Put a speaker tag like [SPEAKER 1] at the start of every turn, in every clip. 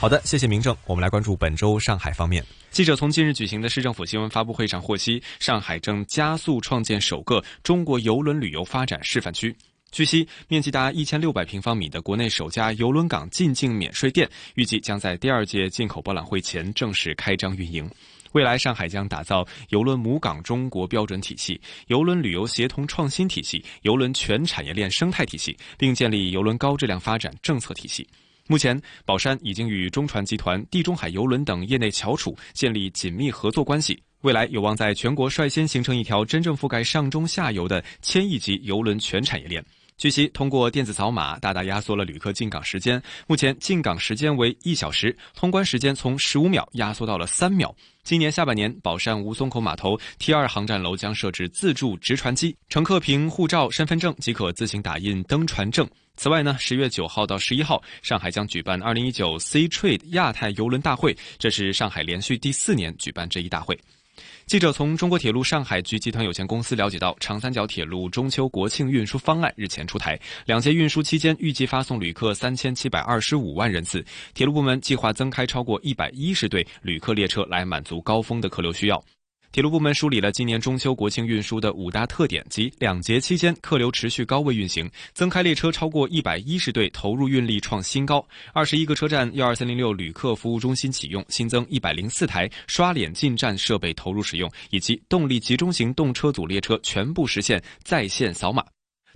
[SPEAKER 1] 好的，谢谢明正。我们来关注本周上海方面。记者从近日举行的市政府新闻发布会上获悉，上海正加速创建首个中国邮轮旅游发展示范区。据悉，面积达一千六百平方米的国内首家邮轮港进境免税店，预计将在第二届进口博览会前正式开张运营。未来，上海将打造邮轮母港中国标准体系、邮轮旅游协同创新体系、邮轮全产业链生态体系，并建立邮轮高质量发展政策体系。目前，宝山已经与中船集团、地中海邮轮等业内翘楚建立紧密合作关系，未来有望在全国率先形成一条真正覆盖上中下游的千亿级邮轮全产业链。据悉，通过电子扫码，大大压缩了旅客进港时间。目前进港时间为一小时，通关时间从十五秒压缩到了三秒。今年下半年，宝山吴淞口码头 T 二航站楼将设置自助直船机，乘客凭护照、身份证即可自行打印登船证。此外呢，十月九号到十一号，上海将举办二零一九 C Trade 亚太邮轮大会，这是上海连续第四年举办这一大会。记者从中国铁路上海局集团有限公司了解到，长三角铁路中秋国庆运输方案日前出台，两节运输期间预计发送旅客三千七百二十五万人次，铁路部门计划增开超过一百一十对旅客列车来满足高峰的客流需要。铁路部门梳理了今年中秋国庆运输的五大特点，及两节期间客流持续高位运行，增开列车超过一百一十对，投入运力创新高；二十一个车站幺二三零六旅客服务中心启用，新增一百零四台刷脸进站设备投入使用，以及动力集中型动车组列车全部实现在线扫码。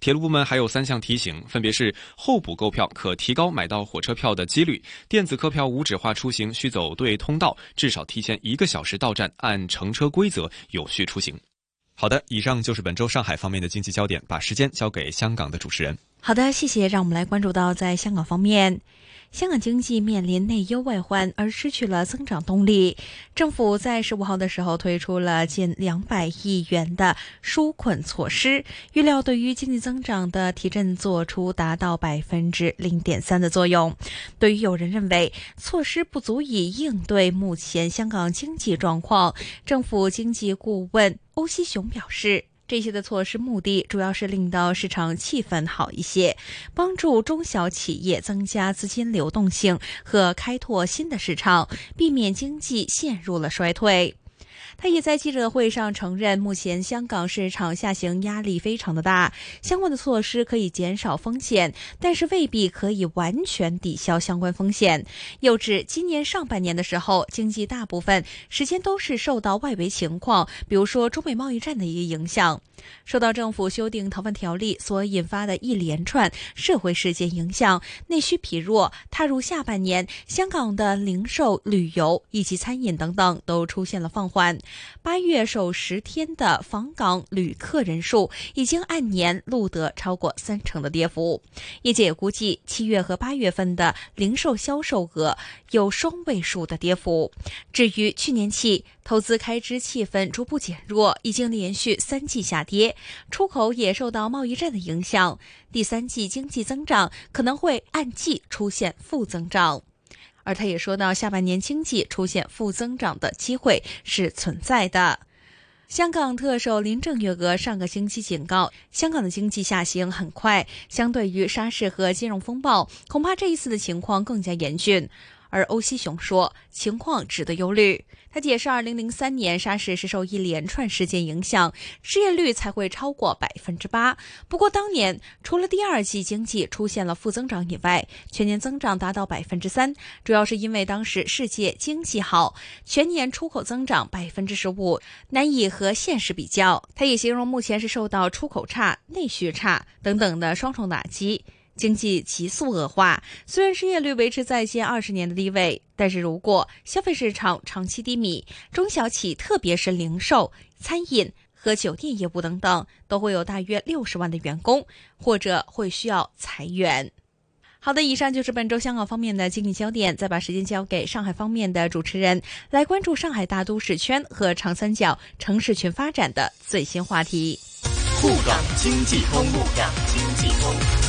[SPEAKER 1] 铁路部门还有三项提醒，分别是候补购票可提高买到火车票的几率；电子客票无纸化出行需走对通道，至少提前一个小时到站，按乘车规则有序出行。好的，以上就是本周上海方面的经济焦点，把时间交给香港的主持人。
[SPEAKER 2] 好的，谢谢。让我们来关注到在香港方面。香港经济面临内忧外患，而失去了增长动力。政府在十五号的时候推出了近两百亿元的纾困措施，预料对于经济增长的提振做出达到百分之零点三的作用。对于有人认为措施不足以应对目前香港经济状况，政府经济顾问欧锡雄表示。这些的措施目的主要是令到市场气氛好一些，帮助中小企业增加资金流动性和开拓新的市场，避免经济陷入了衰退。他也在记者会上承认，目前香港市场下行压力非常的大，相关的措施可以减少风险，但是未必可以完全抵消相关风险。又指今年上半年的时候，经济大部分时间都是受到外围情况，比如说中美贸易战的一个影响。受到政府修订逃犯条例所引发的一连串社会事件影响，内需疲弱。踏入下半年，香港的零售、旅游以及餐饮等等都出现了放缓。八月首十天的访港旅客人数已经按年录得超过三成的跌幅。业界也估计，七月和八月份的零售销售额有双位数的跌幅。至于去年起，投资开支气氛逐步减弱，已经连续三季下跌，出口也受到贸易战的影响，第三季经济增长可能会按季出现负增长。而他也说到，下半年经济出现负增长的机会是存在的。香港特首林郑月娥上个星期警告，香港的经济下行很快，相对于沙士和金融风暴，恐怕这一次的情况更加严峻。而欧西雄说，情况值得忧虑。他解释，二零零三年沙士是受一连串事件影响，失业率才会超过百分之八。不过当年除了第二季经济出现了负增长以外，全年增长达到百分之三，主要是因为当时世界经济好，全年出口增长百分之十五，难以和现实比较。他也形容目前是受到出口差、内需差等等的双重打击。经济急速恶化，虽然失业率维持在近二十年的低位，但是如果消费市场长期低迷，中小企特别是零售、餐饮和酒店业务等等，都会有大约六十万的员工或者会需要裁员。好的，以上就是本周香港方面的经济焦点，再把时间交给上海方面的主持人，来关注上海大都市圈和长三角城市群发展的最新话题。
[SPEAKER 3] 沪港经济通，沪港经济通。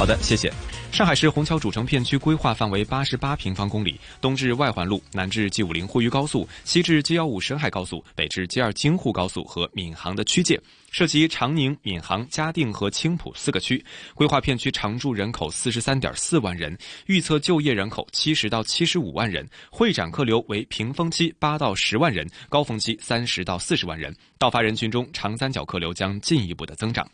[SPEAKER 1] 好的，谢谢。上海市虹桥主城片区规划范围八十八平方公里，东至外环路，南至 G 五零沪渝高速，西至 G 幺五沈海高速，北至 G 二京沪高速和闵行的区界。涉及长宁、闵行、嘉定和青浦四个区，规划片区常住人口四十三点四万人，预测就业人口七十到七十五万人，会展客流为平峰期八到十万人，高峰期三十到四十万人。到发人群中，长三角客流将进一步的增长。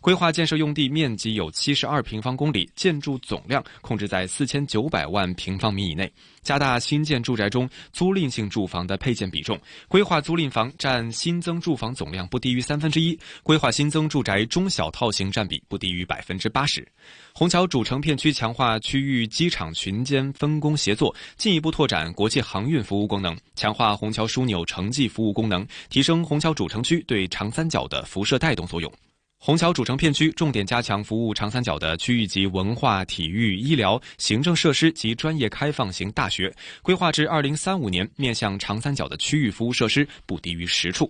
[SPEAKER 1] 规划建设用地面积有七十二平方公里，建筑总量控制在四千九百万平方米以内。加大新建住宅中租赁性住房的配建比重，规划租赁房占新增住房总量不低于三分之一，规划新增住宅中小套型占比不低于百分之八十。虹桥主城片区强化区域机场群间分工协作，进一步拓展国际航运服务功能，强化虹桥枢纽城际服务功能，提升虹桥主城区对长三角的辐射带动作用。虹桥主城片区重点加强服务长三角的区域级文化、体育、医疗、行政设施及专业开放型大学，规划至二零三五年，面向长三角的区域服务设施不低于十处。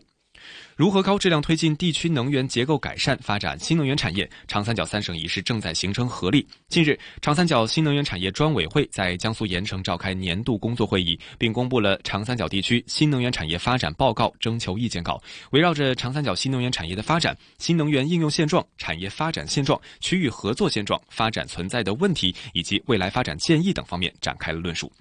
[SPEAKER 1] 如何高质量推进地区能源结构改善，发展新能源产业？长三角三省一市正在形成合力。近日，长三角新能源产业专委会在江苏盐城召开年度工作会议，并公布了长三角地区新能源产业发展报告征求意见稿，围绕着长三角新能源产业的发展、新能源应用现状、产业发展现状、区域合作现状、发展存在的问题以及未来发展建议等方面展开了论述。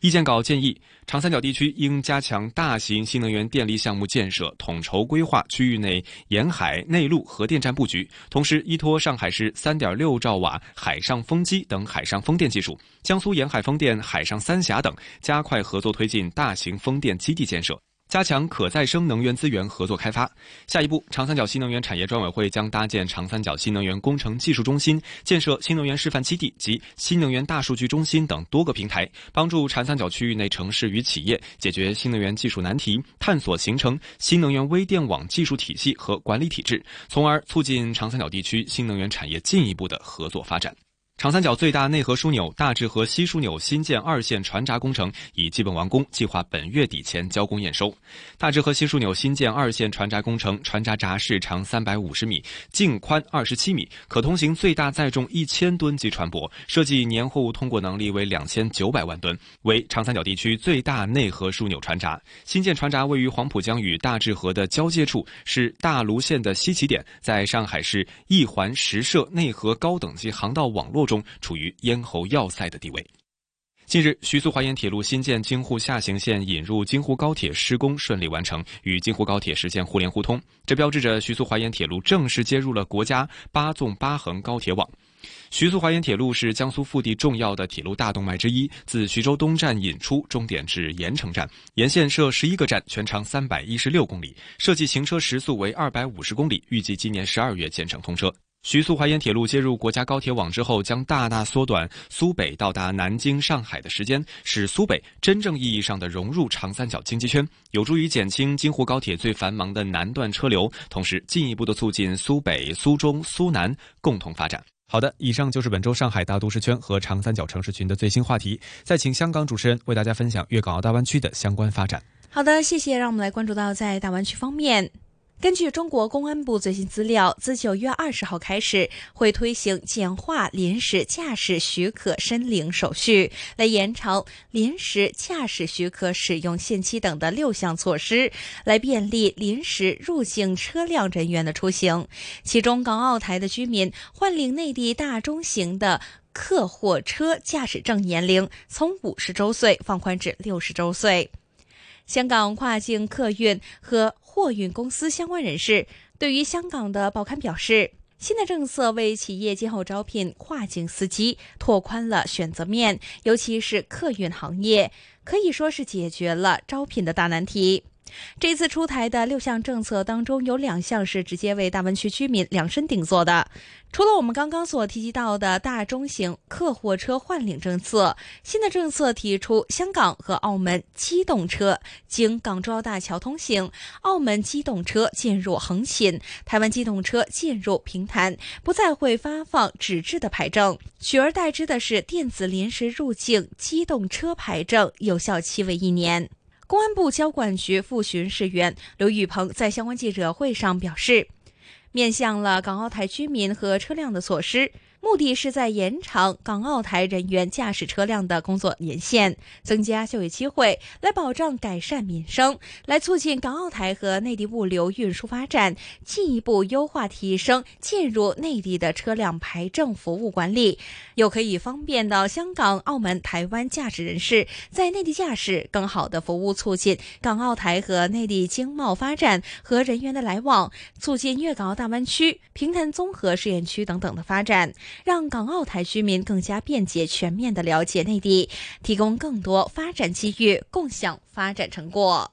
[SPEAKER 1] 意见稿建议，长三角地区应加强大型新能源电力项目建设，统筹规划区域内沿海、内陆核电站布局，同时依托上海市三点六兆瓦海上风机等海上风电技术，江苏沿海风电、海上三峡等，加快合作推进大型风电基地建设。加强可再生能源资源合作开发。下一步，长三角新能源产业专委会将搭建长三角新能源工程技术中心，建设新能源示范基地及新能源大数据中心等多个平台，帮助长三角区域内城市与企业解决新能源技术难题，探索形成新能源微电网技术体系和管理体制，从而促进长三角地区新能源产业进一步的合作发展。长三角最大内河枢纽大治河西枢纽新建二线船闸工程已基本完工，计划本月底前交工验收。大治河西枢纽新建二线船闸工程，船闸闸室长三百五十米，径宽二十七米，可通行最大载重一千吨级船舶，设计年货物通过能力为两千九百万吨，为长三角地区最大内河枢纽船闸。新建船闸位于黄浦江与大治河的交界处，是大卢线的西起点，在上海市一环十社内河高等级航道网络。中处于咽喉要塞的地位。近日，徐苏华沿铁路新建京沪下行线引入京沪高铁施工顺利完成，与京沪高铁实现互联互通，这标志着徐苏华沿铁路正式接入了国家八纵八横高铁网。徐苏华沿铁路是江苏腹地重要的铁路大动脉之一，自徐州东站引出，终点至盐城站，沿线设十一个站，全长三百一十六公里，设计行车时速为二百五十公里，预计今年十二月建成通车。徐苏华沿铁路接入国家高铁网之后，将大大缩短苏北到达南京、上海的时间，使苏北真正意义上的融入长三角经济圈，有助于减轻京沪高铁最繁忙的南段车流，同时进一步的促进苏北、苏中、苏南共同发展。好的，以上就是本周上海大都市圈和长三角城市群的最新话题。再请香港主持人为大家分享粤港澳大湾区的相关发展。
[SPEAKER 2] 好的，谢谢。让我们来关注到在大湾区方面。根据中国公安部最新资料，自九月二十号开始，会推行简化临时驾驶许可申领手续，来延长临时驾驶许可使用限期等的六项措施，来便利临时入境车辆人员的出行。其中，港澳台的居民换领内地大中型的客货车驾驶证年龄从五十周岁放宽至六十周岁。香港跨境客运和货运公司相关人士对于香港的报刊表示，新的政策为企业今后招聘跨境司机拓宽了选择面，尤其是客运行业，可以说是解决了招聘的大难题。这次出台的六项政策当中，有两项是直接为大湾区居民量身定做的。除了我们刚刚所提及到的大中型客货车换领政策，新的政策提出，香港和澳门机动车经港珠澳大桥通行，澳门机动车进入横琴，台湾机动车进入平潭，不再会发放纸质的牌证，取而代之的是电子临时入境机动车牌证，有效期为一年。公安部交管局副巡视员刘宇鹏在相关记者会上表示，面向了港澳台居民和车辆的措施。目的是在延长港澳台人员驾驶车辆的工作年限，增加就业机会，来保障改善民生，来促进港澳台和内地物流运输发展，进一步优化提升进入内地的车辆牌证服务管理，又可以方便到香港、澳门、台湾驾驶人士在内地驾驶，更好的服务促进港澳台和内地经贸发展和人员的来往，促进粤港澳大湾区、平潭综合试验区等等的发展。让港澳台居民更加便捷、全面的了解内地，提供更多发展机遇，共享发展成果。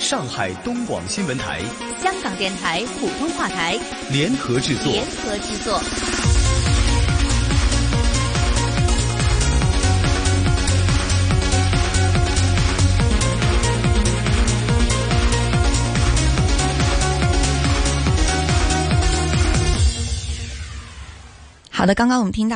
[SPEAKER 3] 上海东广新闻台、
[SPEAKER 2] 香港电台普通话台
[SPEAKER 3] 联合制作。
[SPEAKER 2] 联合制作。
[SPEAKER 4] 好的，刚刚我们听到。